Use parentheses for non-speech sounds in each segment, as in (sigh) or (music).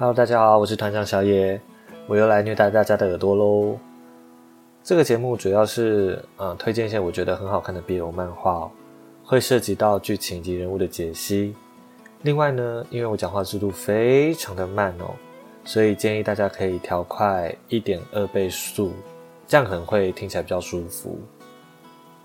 Hello，大家好，我是团长小野，我又来虐待大家的耳朵喽。这个节目主要是呃推荐一些我觉得很好看的 BL 漫画哦，会涉及到剧情及人物的解析。另外呢，因为我讲话速度非常的慢哦，所以建议大家可以调快一点二倍速，这样可能会听起来比较舒服。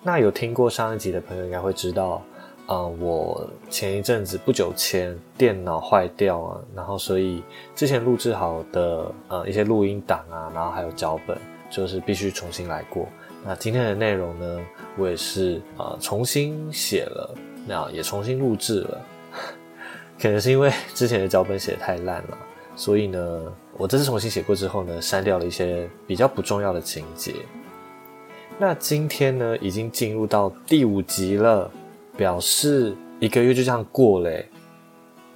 那有听过上一集的朋友应该会知道。啊，我前一阵子不久前电脑坏掉啊，然后所以之前录制好的呃一些录音档啊，然后还有脚本，就是必须重新来过。那今天的内容呢，我也是啊重新写了，那也重新录制了。(laughs) 可能是因为之前的脚本写的太烂了，所以呢，我这次重新写过之后呢，删掉了一些比较不重要的情节。那今天呢，已经进入到第五集了。表示一个月就这样过嘞，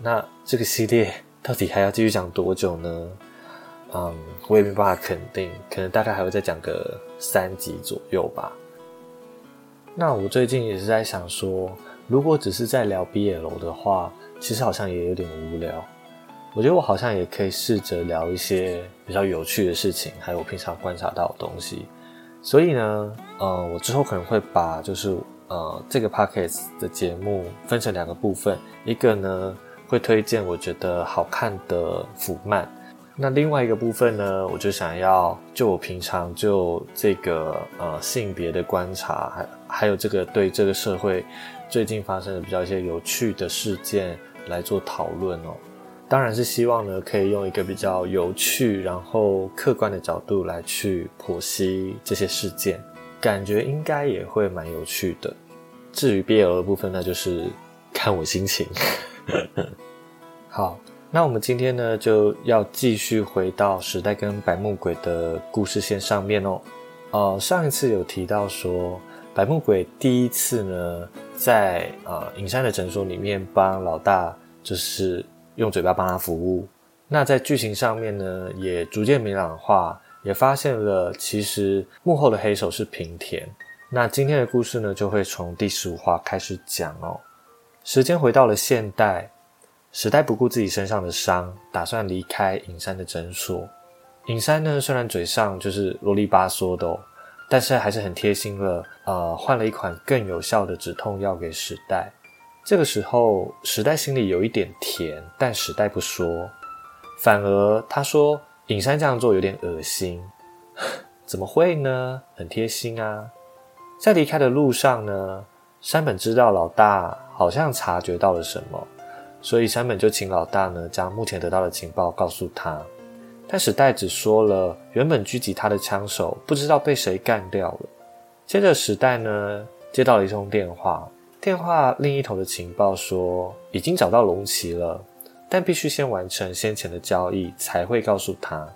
那这个系列到底还要继续讲多久呢？嗯，我也没办法肯定，可能大概还会再讲个三集左右吧。那我最近也是在想说，如果只是在聊 BL 的话，其实好像也有点无聊。我觉得我好像也可以试着聊一些比较有趣的事情，还有我平常观察到的东西。所以呢，呃，我之后可能会把就是。呃，这个 podcast 的节目分成两个部分，一个呢会推荐我觉得好看的腐漫，那另外一个部分呢，我就想要就我平常就这个呃性别的观察，还还有这个对这个社会最近发生的比较一些有趣的事件来做讨论哦。当然是希望呢可以用一个比较有趣然后客观的角度来去剖析这些事件。感觉应该也会蛮有趣的。至于 BL 的部分，那就是看我心情。(laughs) 好，那我们今天呢就要继续回到时代跟白木鬼的故事线上面哦。呃，上一次有提到说，白木鬼第一次呢在呃隐山的诊所里面帮老大，就是用嘴巴帮他服务。那在剧情上面呢，也逐渐明朗化。也发现了，其实幕后的黑手是平田。那今天的故事呢，就会从第十五话开始讲哦。时间回到了现代，时代不顾自己身上的伤，打算离开隐山的诊所。隐山呢，虽然嘴上就是啰里吧嗦的，但是还是很贴心了，呃，换了一款更有效的止痛药给时代。这个时候，时代心里有一点甜，但时代不说，反而他说。隐山这样做有点恶心，(laughs) 怎么会呢？很贴心啊！在离开的路上呢，山本知道老大好像察觉到了什么，所以山本就请老大呢将目前得到的情报告诉他。但史代只说了原本狙击他的枪手不知道被谁干掉了。接着史代呢接到了一通电话，电话另一头的情报说已经找到龙骑了。但必须先完成先前的交易，才会告诉他。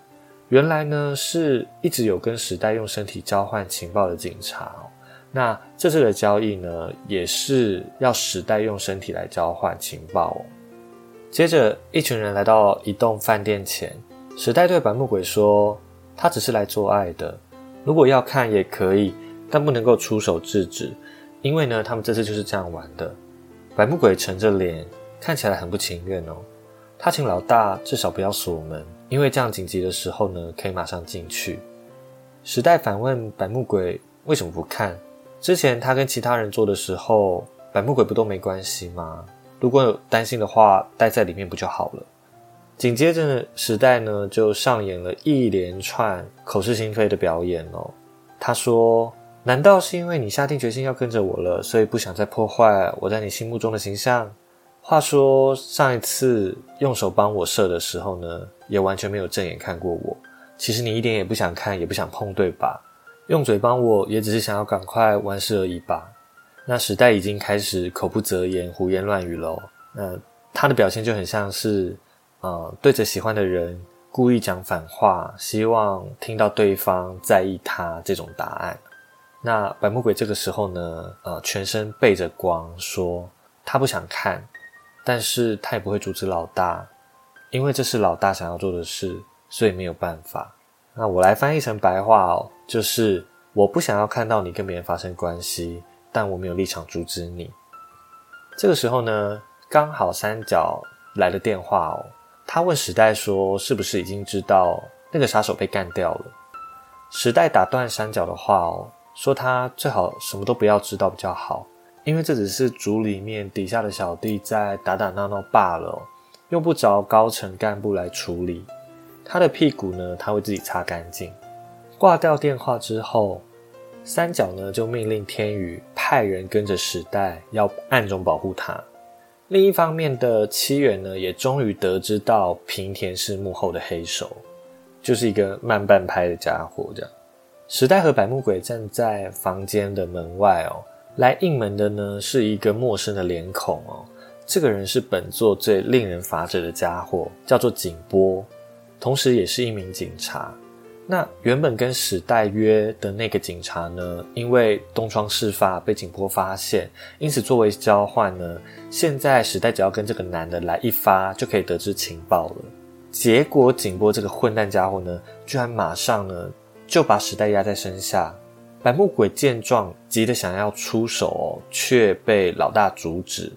原来呢，是一直有跟时代用身体交换情报的警察。那这次的交易呢，也是要时代用身体来交换情报。接着，一群人来到一栋饭店前，时代对白木鬼说：“他只是来做爱的，如果要看也可以，但不能够出手制止，因为呢，他们这次就是这样玩的。”白木鬼沉着脸，看起来很不情愿哦。他请老大至少不要锁门，因为这样紧急的时候呢，可以马上进去。时代反问百木鬼为什么不看？之前他跟其他人做的时候，百木鬼不都没关系吗？如果有担心的话，待在里面不就好了？紧接着，时代呢就上演了一连串口是心非的表演哦。他说：“难道是因为你下定决心要跟着我了，所以不想再破坏我在你心目中的形象？”话说上一次用手帮我射的时候呢，也完全没有正眼看过我。其实你一点也不想看，也不想碰，对吧？用嘴帮我也只是想要赶快完事而已吧。那时代已经开始口不择言、胡言乱语喽。那他的表现就很像是，呃，对着喜欢的人故意讲反话，希望听到对方在意他这种答案。那白魔鬼这个时候呢，呃，全身背着光，说他不想看。但是他也不会阻止老大，因为这是老大想要做的事，所以没有办法。那我来翻译成白话哦，就是我不想要看到你跟别人发生关系，但我没有立场阻止你。这个时候呢，刚好三角来了电话哦，他问时代说：“是不是已经知道那个杀手被干掉了？”时代打断三角的话哦，说他最好什么都不要知道比较好，因为这只是组里面底下的小弟在打打闹闹罢了，用不着高层干部来处理。他的屁股呢，他会自己擦干净。挂掉电话之后，三角呢就命令天宇派人跟着时代，要暗中保护他。另一方面的七元呢，也终于得知到平田是幕后的黑手，就是一个慢半拍的家伙。这样，时代和百目鬼站在房间的门外哦，来应门的呢是一个陌生的脸孔哦。这个人是本作最令人发指的家伙，叫做景波。同时，也是一名警察。那原本跟史代约的那个警察呢，因为东窗事发被景波发现，因此作为交换呢，现在史代只要跟这个男的来一发，就可以得知情报了。结果景波这个混蛋家伙呢，居然马上呢就把史代压在身下。百目鬼见状，急得想要出手，却被老大阻止，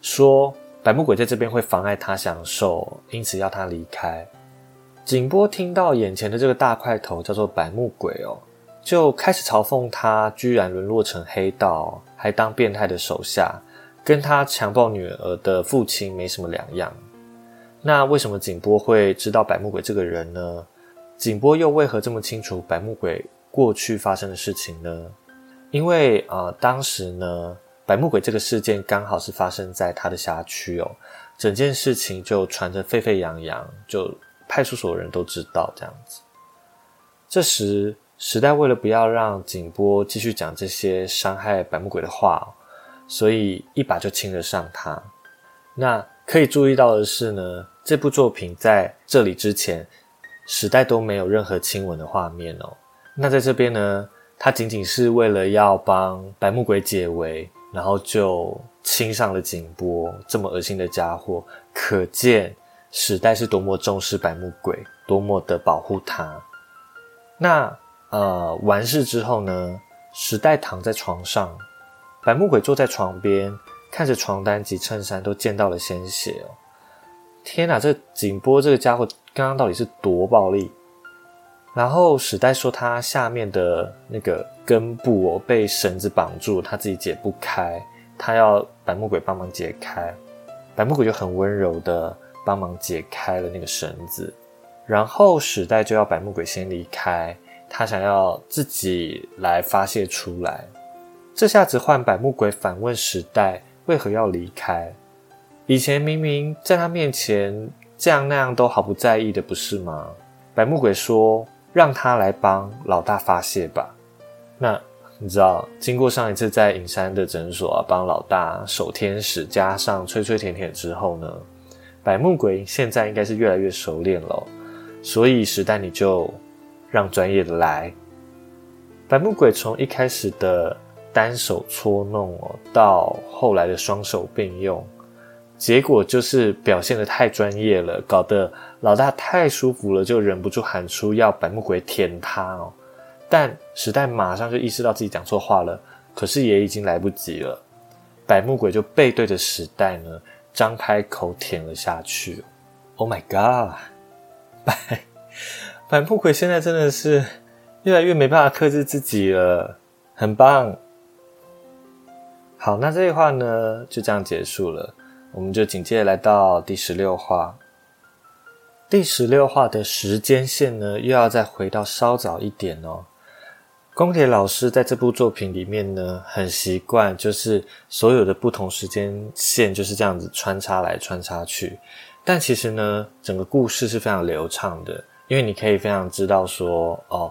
说百目鬼在这边会妨碍他享受，因此要他离开。景波听到眼前的这个大块头叫做百目鬼哦，就开始嘲讽他居然沦落成黑道，还当变态的手下，跟他强暴女儿的父亲没什么两样。那为什么景波会知道百目鬼这个人呢？景波又为何这么清楚百目鬼过去发生的事情呢？因为啊，当时呢，百目鬼这个事件刚好是发生在他的辖区哦，整件事情就传得沸沸扬扬，就。派出所的人都知道这样子。这时，时代为了不要让景波继续讲这些伤害百目鬼的话，所以一把就亲了上他。那可以注意到的是呢，这部作品在这里之前，时代都没有任何亲吻的画面哦。那在这边呢，他仅仅是为了要帮百目鬼解围，然后就亲上了景波这么恶心的家伙，可见。史代是多么重视百目鬼，多么的保护他。那呃，完事之后呢？史代躺在床上，百目鬼坐在床边，看着床单及衬衫都溅到了鲜血哦。天哪，这景波这个家伙刚刚到底是多暴力？然后史代说他下面的那个根部哦被绳子绑住，他自己解不开，他要百目鬼帮忙解开。百目鬼就很温柔的。帮忙解开了那个绳子，然后史代就要百目鬼先离开，他想要自己来发泄出来。这下子换百目鬼反问史代为何要离开？以前明明在他面前这样那样都毫不在意的，不是吗？百目鬼说：“让他来帮老大发泄吧。”那你知道，经过上一次在隐山的诊所啊帮老大守天使，加上吹吹舔舔之后呢？百目鬼现在应该是越来越熟练了，所以时代你就让专业的来。百目鬼从一开始的单手搓弄哦，到后来的双手并用，结果就是表现的太专业了，搞得老大太舒服了，就忍不住喊出要百目鬼舔他哦。但时代马上就意识到自己讲错话了，可是也已经来不及了。百目鬼就背对着时代呢。张开口舔了下去，Oh my god！(laughs) 百百目鬼现在真的是越来越没办法克制自己了，很棒。好，那这一话呢就这样结束了，我们就紧接着来到第十六话。第十六话的时间线呢又要再回到稍早一点哦。宫铁老师在这部作品里面呢，很习惯，就是所有的不同时间线就是这样子穿插来穿插去。但其实呢，整个故事是非常流畅的，因为你可以非常知道说，哦，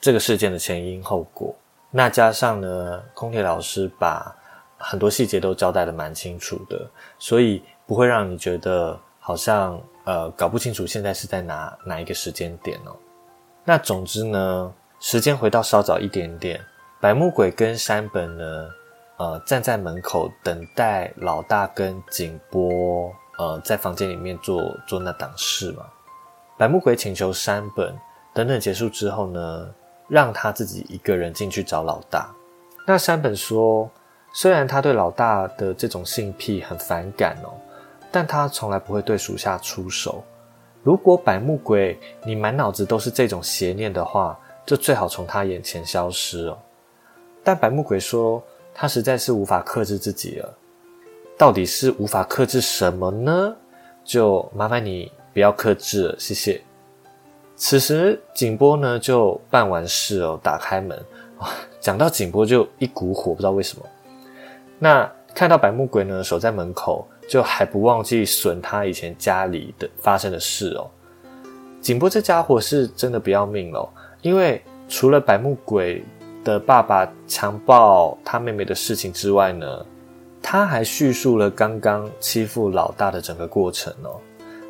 这个事件的前因后果。那加上呢，空铁老师把很多细节都交代的蛮清楚的，所以不会让你觉得好像呃搞不清楚现在是在哪哪一个时间点哦。那总之呢。时间回到稍早一点点，白木鬼跟山本呢，呃，站在门口等待老大跟景波，呃，在房间里面做做那档事嘛。白木鬼请求山本等等结束之后呢，让他自己一个人进去找老大。那山本说，虽然他对老大的这种性癖很反感哦，但他从来不会对属下出手，如果百目鬼你满脑子都是这种邪念的话，就最好从他眼前消失哦。但百目鬼说他实在是无法克制自己了，到底是无法克制什么呢？就麻烦你不要克制了，谢谢。此时景波呢就办完事哦，打开门啊，讲到景波就一股火，不知道为什么。那看到百目鬼呢守在门口，就还不忘记损他以前家里的发生的事哦。景波这家伙是真的不要命了，因为除了百目鬼的爸爸强暴他妹妹的事情之外呢，他还叙述了刚刚欺负老大的整个过程哦。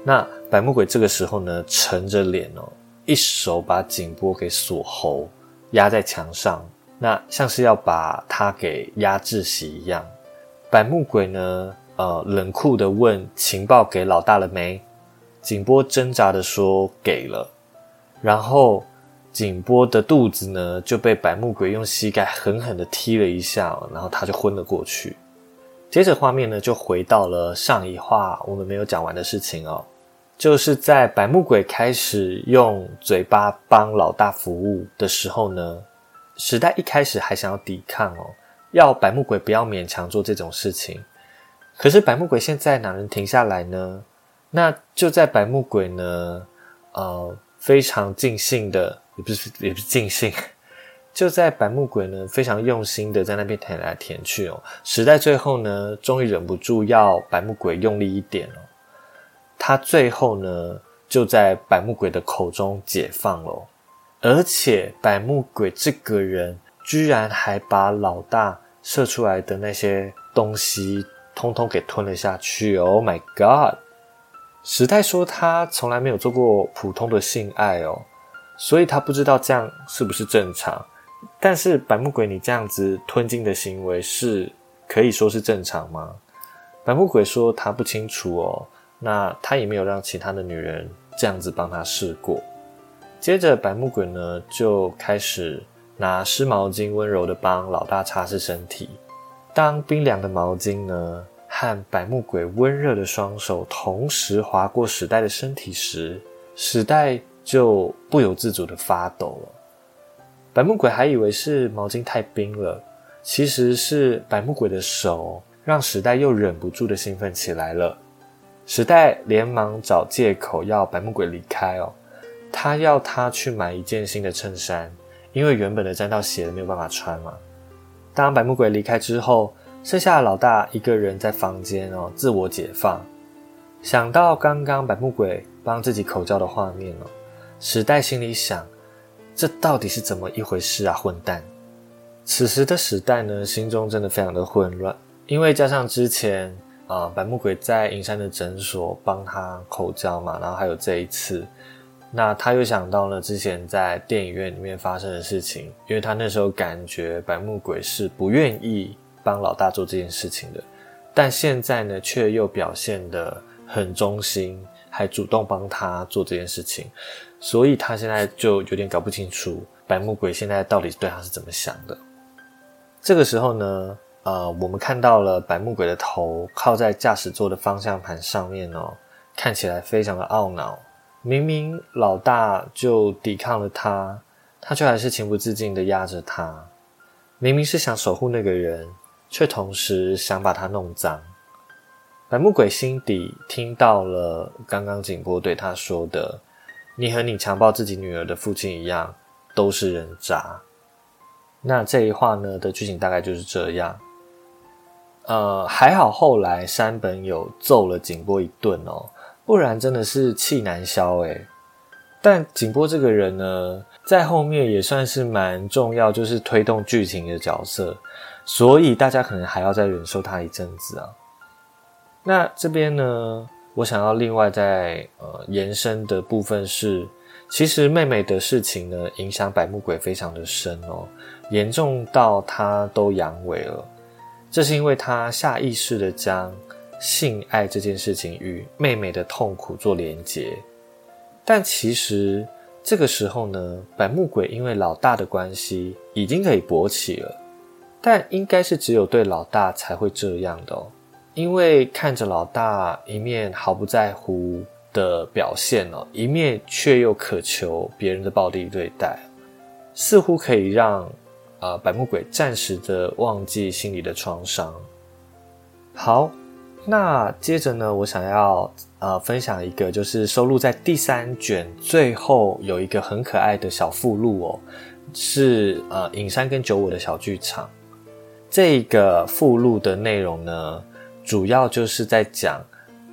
那百目鬼这个时候呢，沉着脸哦，一手把景波给锁喉，压在墙上，那像是要把他给压制死一样。百目鬼呢，呃，冷酷的问：“情报给老大了没？”景波挣扎的说：“给了。”然后景波的肚子呢，就被百目鬼用膝盖狠狠的踢了一下，然后他就昏了过去。接着画面呢，就回到了上一话我们没有讲完的事情哦。就是在百目鬼开始用嘴巴帮老大服务的时候呢，时代一开始还想要抵抗哦，要百木鬼不要勉强做这种事情。可是百木鬼现在哪能停下来呢？那就在百木鬼呢，呃，非常尽兴的，也不是也不是尽兴，(laughs) 就在百木鬼呢非常用心的在那边舔来舔去哦。时代最后呢，终于忍不住要百木鬼用力一点哦。他最后呢，就在百木鬼的口中解放了，而且百目鬼这个人居然还把老大射出来的那些东西通通给吞了下去。Oh my god！时代说他从来没有做过普通的性爱哦，所以他不知道这样是不是正常。但是百目鬼，你这样子吞金的行为是可以说是正常吗？百目鬼说他不清楚哦。那他也没有让其他的女人这样子帮他试过。接着，白木鬼呢就开始拿湿毛巾温柔的帮老大擦拭身体。当冰凉的毛巾呢和白木鬼温热的双手同时划过史代的身体时，史代就不由自主的发抖了。白木鬼还以为是毛巾太冰了，其实是白木鬼的手让史代又忍不住的兴奋起来了。时代连忙找借口要白木鬼离开哦，他要他去买一件新的衬衫，因为原本的沾到血了没有办法穿嘛。当白木鬼离开之后，剩下的老大一个人在房间哦，自我解放。想到刚刚白木鬼帮自己口交的画面哦，时代心里想：这到底是怎么一回事啊，混蛋！此时的时代呢，心中真的非常的混乱，因为加上之前。啊，白木鬼在银山的诊所帮他口交嘛，然后还有这一次，那他又想到了之前在电影院里面发生的事情，因为他那时候感觉白木鬼是不愿意帮老大做这件事情的，但现在呢，却又表现得很忠心，还主动帮他做这件事情，所以他现在就有点搞不清楚白木鬼现在到底对他是怎么想的。这个时候呢？呃，我们看到了白木鬼的头靠在驾驶座的方向盘上面哦，看起来非常的懊恼。明明老大就抵抗了他，他却还是情不自禁的压着他。明明是想守护那个人，却同时想把他弄脏。白木鬼心底听到了刚刚景波对他说的：“你和你强暴自己女儿的父亲一样，都是人渣。”那这一话呢的剧情大概就是这样。呃，还好后来山本有揍了景波一顿哦，不然真的是气难消诶。但景波这个人呢，在后面也算是蛮重要，就是推动剧情的角色，所以大家可能还要再忍受他一阵子啊。那这边呢，我想要另外再呃延伸的部分是，其实妹妹的事情呢，影响百目鬼非常的深哦，严重到他都阳痿了。这是因为他下意识的将性爱这件事情与妹妹的痛苦做连结，但其实这个时候呢，百目鬼因为老大的关系已经可以勃起了，但应该是只有对老大才会这样的哦，因为看着老大一面毫不在乎的表现哦，一面却又渴求别人的暴力对待，似乎可以让呃百目鬼暂时的忘记心里的创伤。好，那接着呢，我想要呃分享一个，就是收录在第三卷最后有一个很可爱的小附录哦，是呃影山跟九我的小剧场。这个附录的内容呢，主要就是在讲。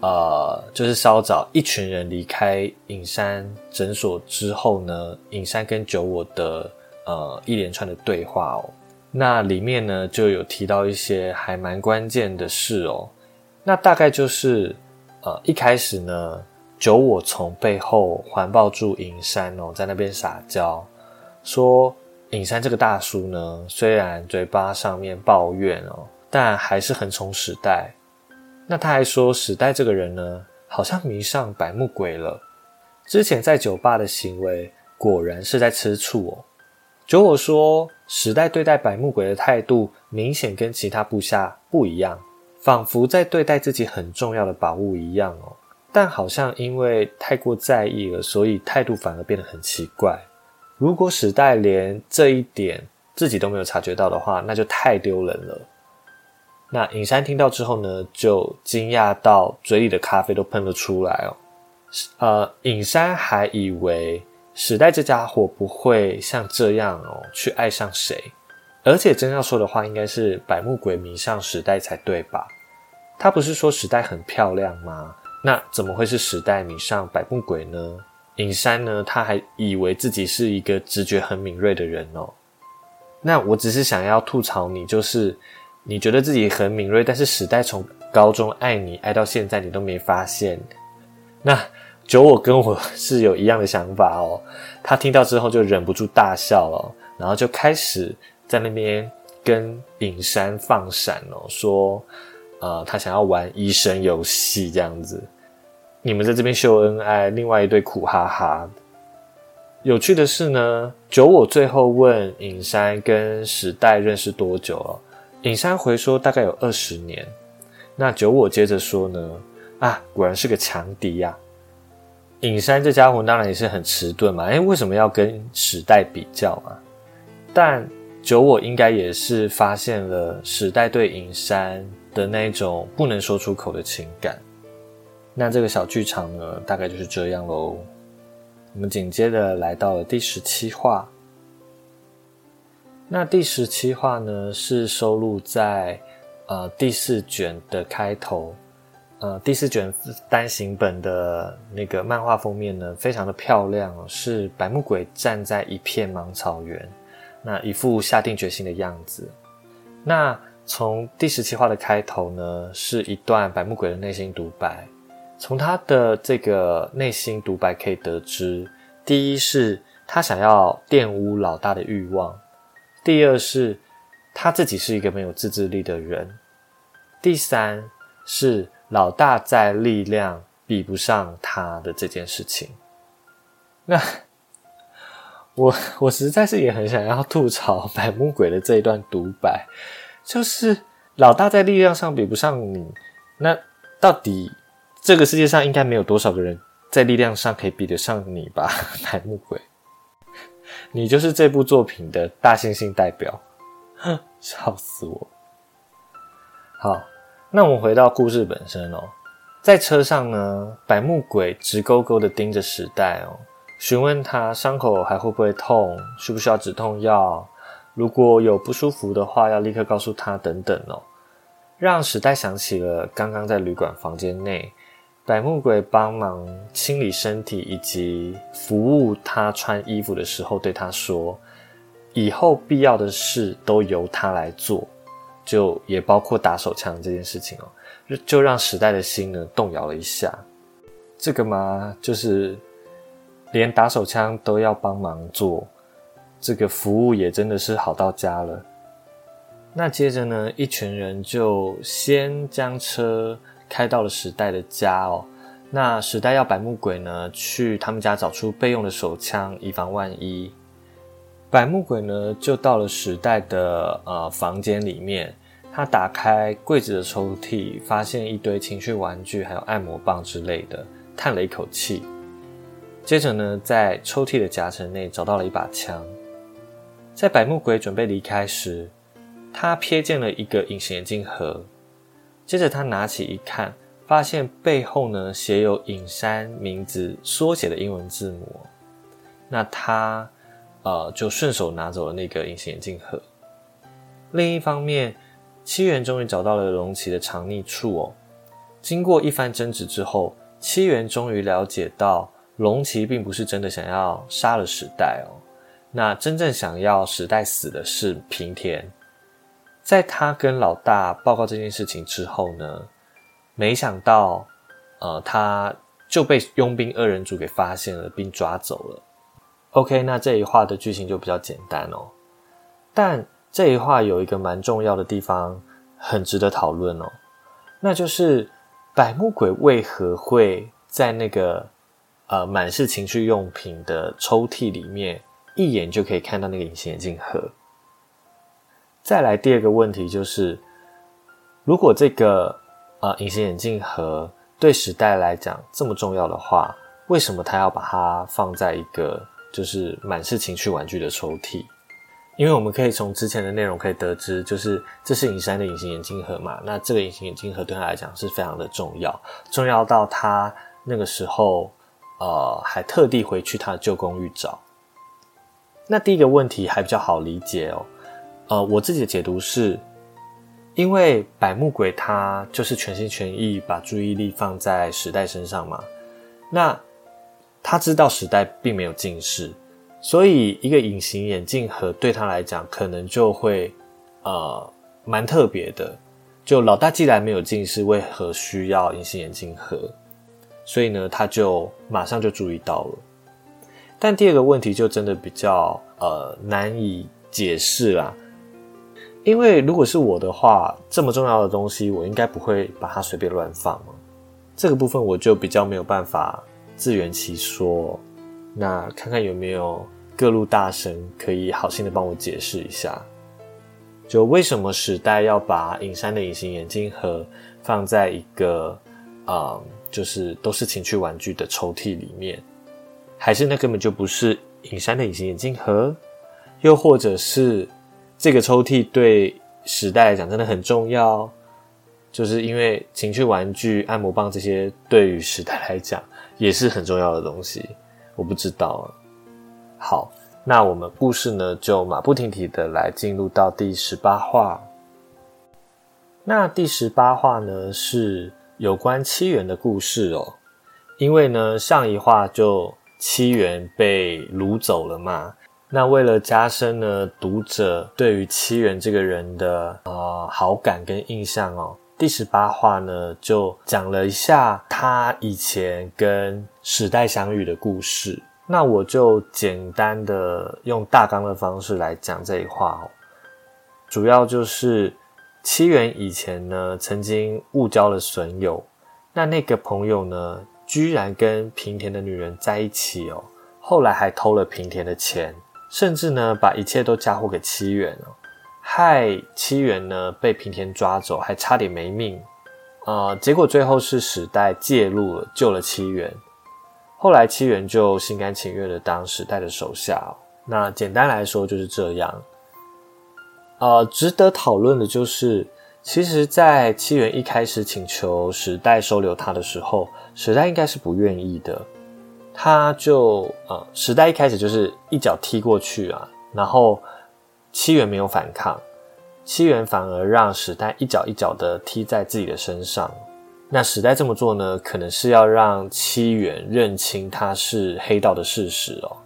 呃，就是稍早一群人离开隐山诊所之后呢，隐山跟九我的呃一连串的对话哦，那里面呢就有提到一些还蛮关键的事哦，那大概就是呃一开始呢，九我从背后环抱住隐山哦，在那边撒娇，说隐山这个大叔呢，虽然嘴巴上面抱怨哦，但还是很宠史代。那他还说，史代这个人呢，好像迷上百目鬼了。之前在酒吧的行为，果然是在吃醋哦。九我说，史代对待百目鬼的态度，明显跟其他部下不一样，仿佛在对待自己很重要的宝物一样哦。但好像因为太过在意了，所以态度反而变得很奇怪。如果史代连这一点自己都没有察觉到的话，那就太丢人了。那尹山听到之后呢，就惊讶到嘴里的咖啡都喷了出来哦。呃，尹山还以为史代这家伙不会像这样哦去爱上谁，而且真要说的话，应该是百目鬼迷上史代才对吧？他不是说时代很漂亮吗？那怎么会是时代迷上百目鬼呢？尹山呢，他还以为自己是一个直觉很敏锐的人哦。那我只是想要吐槽你，就是。你觉得自己很敏锐，但是时代从高中爱你爱到现在，你都没发现。那九我跟我是有一样的想法哦。他听到之后就忍不住大笑了，然后就开始在那边跟隐山放闪哦，说呃他想要玩医生游戏这样子。你们在这边秀恩爱，另外一对苦哈哈。有趣的是呢，九我最后问隐山跟史代认识多久了？尹山回说：“大概有二十年。”那九我接着说呢：“啊，果然是个强敌呀！”尹山这家伙当然也是很迟钝嘛，哎，为什么要跟史代比较嘛？但九我应该也是发现了史代对尹山的那种不能说出口的情感。那这个小剧场呢，大概就是这样喽。我们紧接着来到了第十七话。那第十七话呢，是收录在呃第四卷的开头，呃第四卷单行本的那个漫画封面呢，非常的漂亮，是百目鬼站在一片芒草原，那一副下定决心的样子。那从第十七话的开头呢，是一段百目鬼的内心独白，从他的这个内心独白可以得知，第一是他想要玷污老大的欲望。第二是，他自己是一个没有自制力的人。第三是老大在力量比不上他的这件事情。那我我实在是也很想要吐槽百目鬼的这一段独白，就是老大在力量上比不上你，那到底这个世界上应该没有多少个人在力量上可以比得上你吧？百目鬼。你就是这部作品的大猩猩代表，哼 (laughs) 笑死我！好，那我们回到故事本身哦。在车上呢，百目鬼直勾勾的盯着史代哦，询问他伤口还会不会痛，需不需要止痛药，如果有不舒服的话，要立刻告诉他等等哦，让时代想起了刚刚在旅馆房间内。百目鬼帮忙清理身体以及服务他穿衣服的时候，对他说：“以后必要的事都由他来做，就也包括打手枪这件事情哦。”就让时代的心呢动摇了一下。这个嘛，就是连打手枪都要帮忙做，这个服务也真的是好到家了。那接着呢，一群人就先将车。开到了时代的家哦，那时代要百目鬼呢去他们家找出备用的手枪，以防万一。百目鬼呢就到了时代的呃房间里面，他打开柜子的抽屉，发现一堆情趣玩具，还有按摩棒之类的，叹了一口气，接着呢，在抽屉的夹层内找到了一把枪。在百目鬼准备离开时，他瞥见了一个隐形眼镜盒，接着他拿起一看，发现背后呢写有隐山名字缩写的英文字母。那他呃就顺手拿走了那个隐形眼镜盒。另一方面，七元终于找到了龙崎的藏匿处哦。经过一番争执之后，七元终于了解到龙崎并不是真的想要杀了时代哦。那真正想要时代死的是平田。在他跟老大报告这件事情之后呢，没想到，呃，他就被佣兵二人组给发现了，并抓走了。OK，那这一话的剧情就比较简单哦。但这一话有一个蛮重要的地方，很值得讨论哦。那就是百目鬼为何会在那个呃满是情趣用品的抽屉里面，一眼就可以看到那个隐形眼镜盒。再来第二个问题就是，如果这个呃隐形眼镜盒对时代来讲这么重要的话，为什么他要把它放在一个就是满是情趣玩具的抽屉？因为我们可以从之前的内容可以得知，就是这是隐山的隐形眼镜盒嘛，那这个隐形眼镜盒对他来讲是非常的重要，重要到他那个时候呃还特地回去他的旧公寓找。那第一个问题还比较好理解哦。呃，我自己的解读是，因为百目鬼他就是全心全意把注意力放在时代身上嘛，那他知道时代并没有近视，所以一个隐形眼镜盒对他来讲可能就会呃蛮特别的。就老大既然没有近视，为何需要隐形眼镜盒？所以呢，他就马上就注意到了。但第二个问题就真的比较呃难以解释啦。因为如果是我的话，这么重要的东西，我应该不会把它随便乱放嘛。这个部分我就比较没有办法自圆其说。那看看有没有各路大神可以好心的帮我解释一下，就为什么时代要把隐山的隐形眼镜盒放在一个啊，就是都是情趣玩具的抽屉里面，还是那根本就不是隐山的隐形眼镜盒，又或者是？这个抽屉对时代来讲真的很重要，就是因为情趣玩具、按摩棒这些对于时代来讲也是很重要的东西。我不知道。好，那我们故事呢就马不停蹄的来进入到第十八话。那第十八话呢是有关七元的故事哦，因为呢上一话就七元被掳走了嘛。那为了加深呢读者对于七元这个人的呃好感跟印象哦，第十八话呢就讲了一下他以前跟史代相遇的故事。那我就简单的用大纲的方式来讲这一话哦，主要就是七元以前呢曾经误交了损友，那那个朋友呢居然跟平田的女人在一起哦，后来还偷了平田的钱。甚至呢，把一切都嫁祸给七元哦，害七元呢被平田抓走，还差点没命。呃，结果最后是史代介入了，救了七元。后来七元就心甘情愿的当史代的手下。那简单来说就是这样。呃，值得讨论的就是，其实，在七元一开始请求时代收留他的时候，时代应该是不愿意的。他就呃，时代一开始就是一脚踢过去啊，然后七元没有反抗，七元反而让时代一脚一脚的踢在自己的身上。那时代这么做呢，可能是要让七元认清他是黑道的事实哦。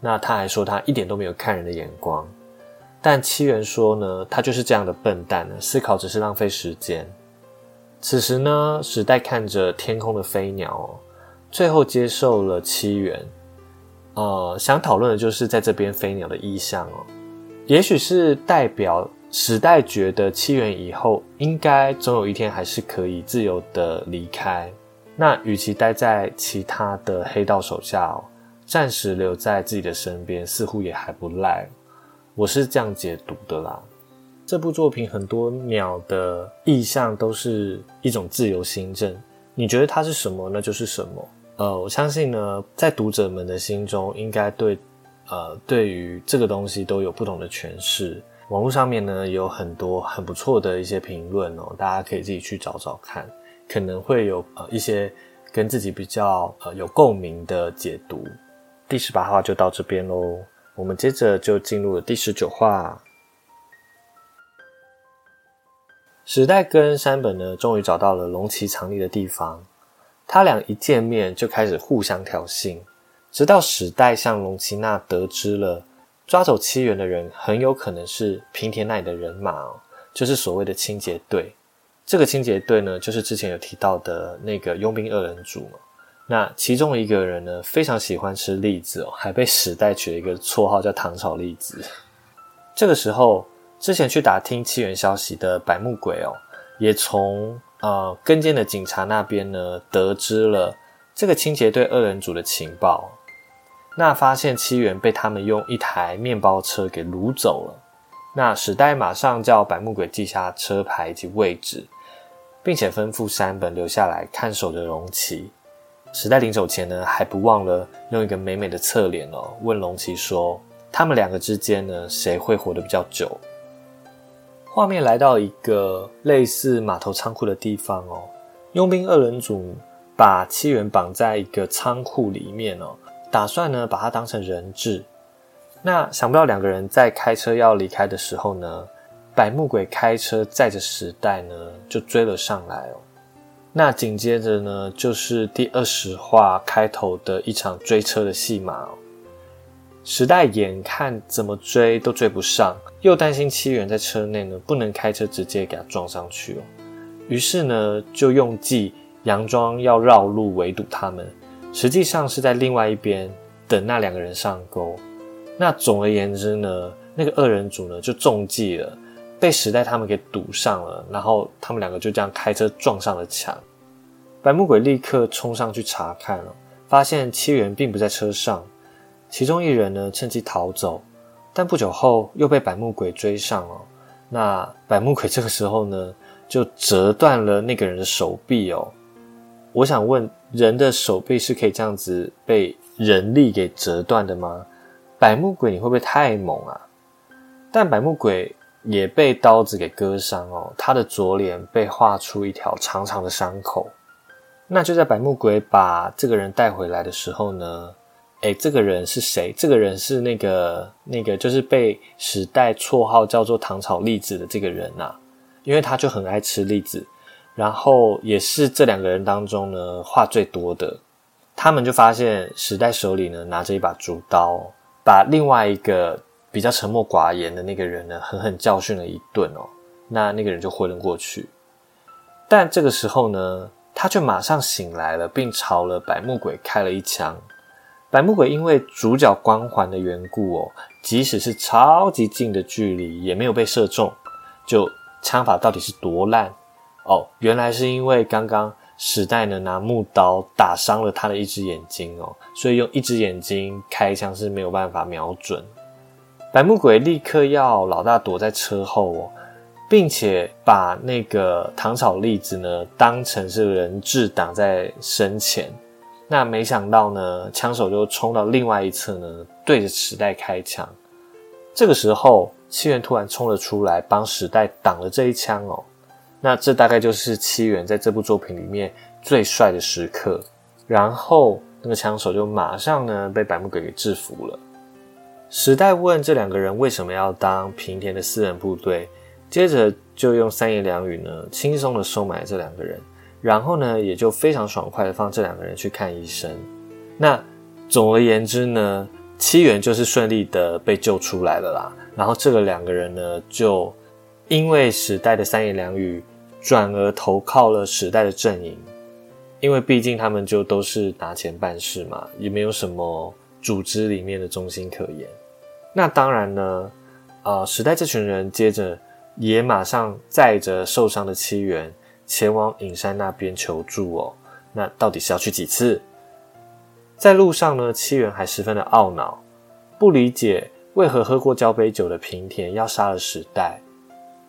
那他还说他一点都没有看人的眼光，但七元说呢，他就是这样的笨蛋，思考只是浪费时间。此时呢，时代看着天空的飞鸟哦。最后接受了七元，呃，想讨论的就是在这边飞鸟的意向哦，也许是代表时代觉得七元以后应该总有一天还是可以自由的离开，那与其待在其他的黑道手下哦，暂时留在自己的身边似乎也还不赖，我是这样解读的啦。这部作品很多鸟的意象都是一种自由心证，你觉得它是什么，那就是什么。呃，我相信呢，在读者们的心中，应该对呃对于这个东西都有不同的诠释。网络上面呢有很多很不错的一些评论哦，大家可以自己去找找看，可能会有呃一些跟自己比较呃有共鸣的解读。第十八话就到这边喽，我们接着就进入了第十九话。时代跟山本呢，终于找到了龙崎藏匿的地方，他俩一见面就开始互相挑衅，直到时代向龙崎娜得知了。抓走七元的人很有可能是平田那里的人马，就是所谓的清洁队。这个清洁队呢，就是之前有提到的那个佣兵二人组嘛。那其中一个人呢，非常喜欢吃栗子哦，还被时代取了一个绰号叫糖炒栗子。这个时候，之前去打听七元消息的白木鬼哦，也从呃跟监的警察那边呢，得知了这个清洁队二人组的情报。那发现七元被他们用一台面包车给掳走了。那史代马上叫白木鬼记下车牌及位置，并且吩咐山本留下来看守着龙崎。时代临走前呢，还不忘了用一个美美的侧脸哦，问龙崎说：“他们两个之间呢，谁会活得比较久？”画面来到一个类似码头仓库的地方哦，佣兵二人组把七元绑在一个仓库里面哦。打算呢把他当成人质，那想不到两个人在开车要离开的时候呢，百目鬼开车载着时代呢就追了上来哦。那紧接着呢就是第二十话开头的一场追车的戏码哦。时代眼看怎么追都追不上，又担心七元在车内呢不能开车直接给他撞上去哦，于是呢就用计佯装要绕路围堵他们。实际上是在另外一边等那两个人上钩。那总而言之呢，那个二人组呢就中计了，被时代他们给堵上了。然后他们两个就这样开车撞上了墙。白木鬼立刻冲上去查看了，发现七人并不在车上，其中一人呢趁机逃走。但不久后又被百木鬼追上了。那百木鬼这个时候呢就折断了那个人的手臂哦。我想问。人的手臂是可以这样子被人力给折断的吗？百目鬼你会不会太猛啊？但百目鬼也被刀子给割伤哦，他的左脸被划出一条长长的伤口。那就在百目鬼把这个人带回来的时候呢，诶，这个人是谁？这个人是那个那个就是被时代绰号叫做糖炒栗子的这个人呐，因为他就很爱吃栗子。然后也是这两个人当中呢，话最多的，他们就发现时代手里呢拿着一把竹刀，把另外一个比较沉默寡言的那个人呢狠狠教训了一顿哦。那那个人就昏了过去。但这个时候呢，他却马上醒来了，并朝了百目鬼开了一枪。百目鬼因为主角光环的缘故哦，即使是超级近的距离也没有被射中，就枪法到底是多烂？哦，原来是因为刚刚时代呢拿木刀打伤了他的一只眼睛哦，所以用一只眼睛开枪是没有办法瞄准。白木鬼立刻要老大躲在车后哦，并且把那个糖炒栗子呢当成是人质挡在身前。那没想到呢，枪手就冲到另外一侧呢，对着时代开枪。这个时候，七元突然冲了出来，帮时代挡了这一枪哦。那这大概就是七元在这部作品里面最帅的时刻，然后那个枪手就马上呢被白木鬼给制服了。时代问这两个人为什么要当平田的私人部队，接着就用三言两语呢轻松的收买这两个人，然后呢也就非常爽快的放这两个人去看医生。那总而言之呢，七元就是顺利的被救出来了啦。然后这个两个人呢就因为时代的三言两语。转而投靠了时代的阵营，因为毕竟他们就都是拿钱办事嘛，也没有什么组织里面的中心可言。那当然呢，呃，时代这群人接着也马上载着受伤的七元前往隐山那边求助哦。那到底是要去几次？在路上呢，七元还十分的懊恼，不理解为何喝过交杯酒的平田要杀了时代，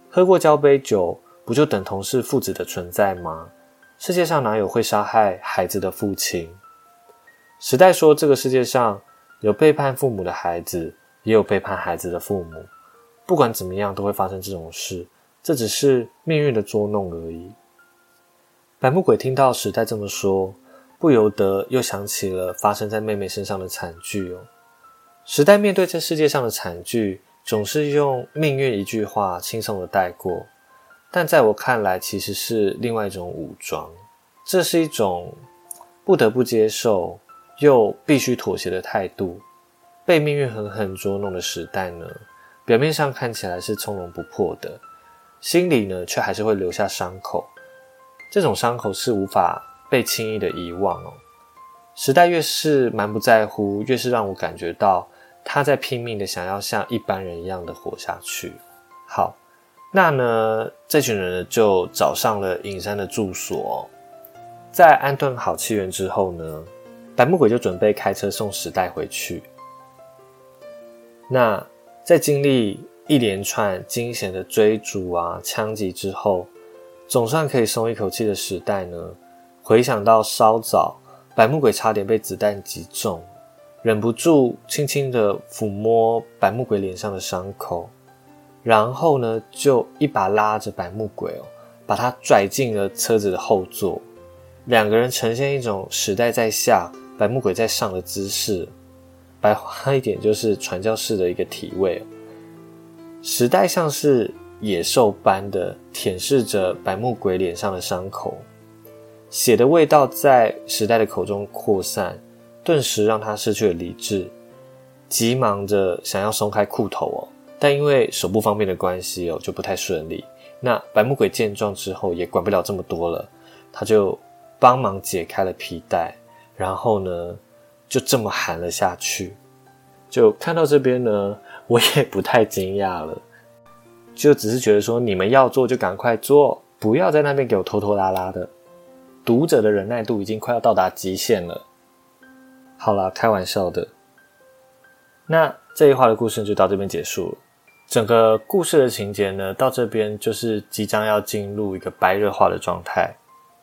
喝过交杯酒。不就等同是父子的存在吗？世界上哪有会杀害孩子的父亲？时代说，这个世界上有背叛父母的孩子，也有背叛孩子的父母。不管怎么样，都会发生这种事。这只是命运的捉弄而已。白木鬼听到时代这么说，不由得又想起了发生在妹妹身上的惨剧哦。时代面对这世界上的惨剧，总是用命运一句话轻松的带过。但在我看来，其实是另外一种武装。这是一种不得不接受又必须妥协的态度。被命运狠狠捉弄的时代呢，表面上看起来是从容不迫的，心里呢却还是会留下伤口。这种伤口是无法被轻易的遗忘哦。时代越是蛮不在乎，越是让我感觉到他在拼命的想要像一般人一样的活下去。好，那呢，这群人就找上了隐山的住所。在安顿好气源之后呢，白木鬼就准备开车送时代回去。那在经历一连串惊险的追逐啊、枪击之后，总算可以松一口气的时代呢，回想到稍早白木鬼差点被子弹击中，忍不住轻轻的抚摸白木鬼脸上的伤口，然后呢，就一把拉着白木鬼哦，把他拽进了车子的后座。两个人呈现一种时代在下，白木鬼在上的姿势，白话一点就是传教士的一个体位。时代像是野兽般的舔舐着白木鬼脸上的伤口，血的味道在时代的口中扩散，顿时让他失去了理智，急忙着想要松开裤头哦，但因为手不方便的关系哦，就不太顺利。那白木鬼见状之后，也管不了这么多了，他就。帮忙解开了皮带，然后呢，就这么喊了下去。就看到这边呢，(laughs) 我也不太惊讶了，就只是觉得说，你们要做就赶快做，不要在那边给我拖拖拉拉的。读者的忍耐度已经快要到达极限了。好了，开玩笑的。那这一话的故事就到这边结束了。整个故事的情节呢，到这边就是即将要进入一个白热化的状态。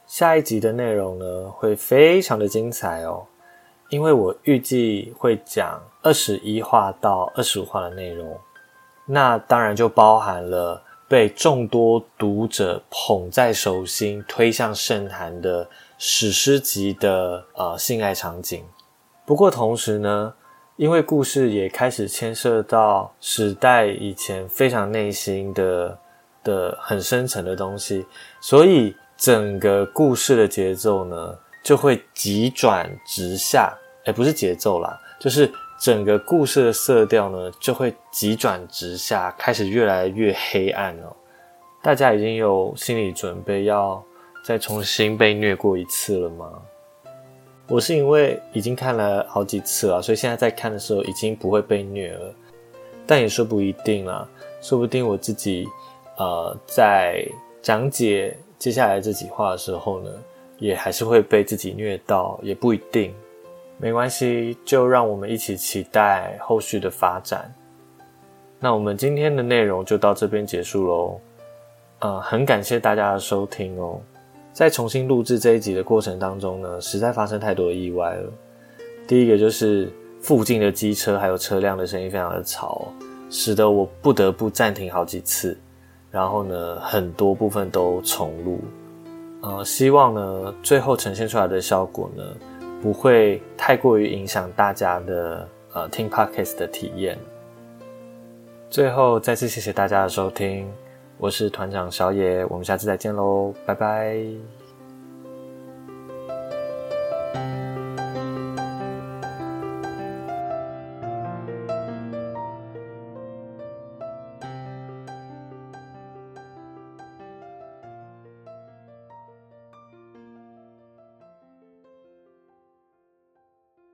下一集的内容呢，会非常的精彩哦，因为我预计会讲二十一话到二十五话的内容，那当然就包含了被众多读者捧在手心、推向圣坛的史诗级的呃性爱场景。不过同时呢，因为故事也开始牵涉到史代以前非常内心的的很深层的东西，所以。整个故事的节奏呢，就会急转直下，哎，不是节奏啦，就是整个故事的色调呢，就会急转直下，开始越来越黑暗哦。大家已经有心理准备，要再重新被虐过一次了吗？我是因为已经看了好几次了，所以现在在看的时候已经不会被虐了，但也说不一定啦，说不定我自己呃在讲解。接下来这几话的时候呢，也还是会被自己虐到，也不一定，没关系，就让我们一起期待后续的发展。那我们今天的内容就到这边结束喽，呃，很感谢大家的收听哦。在重新录制这一集的过程当中呢，实在发生太多的意外了。第一个就是附近的机车还有车辆的声音非常的吵，使得我不得不暂停好几次。然后呢，很多部分都重录，呃，希望呢，最后呈现出来的效果呢，不会太过于影响大家的呃听 podcast 的体验。最后再次谢谢大家的收听，我是团长小野，我们下次再见喽，拜拜。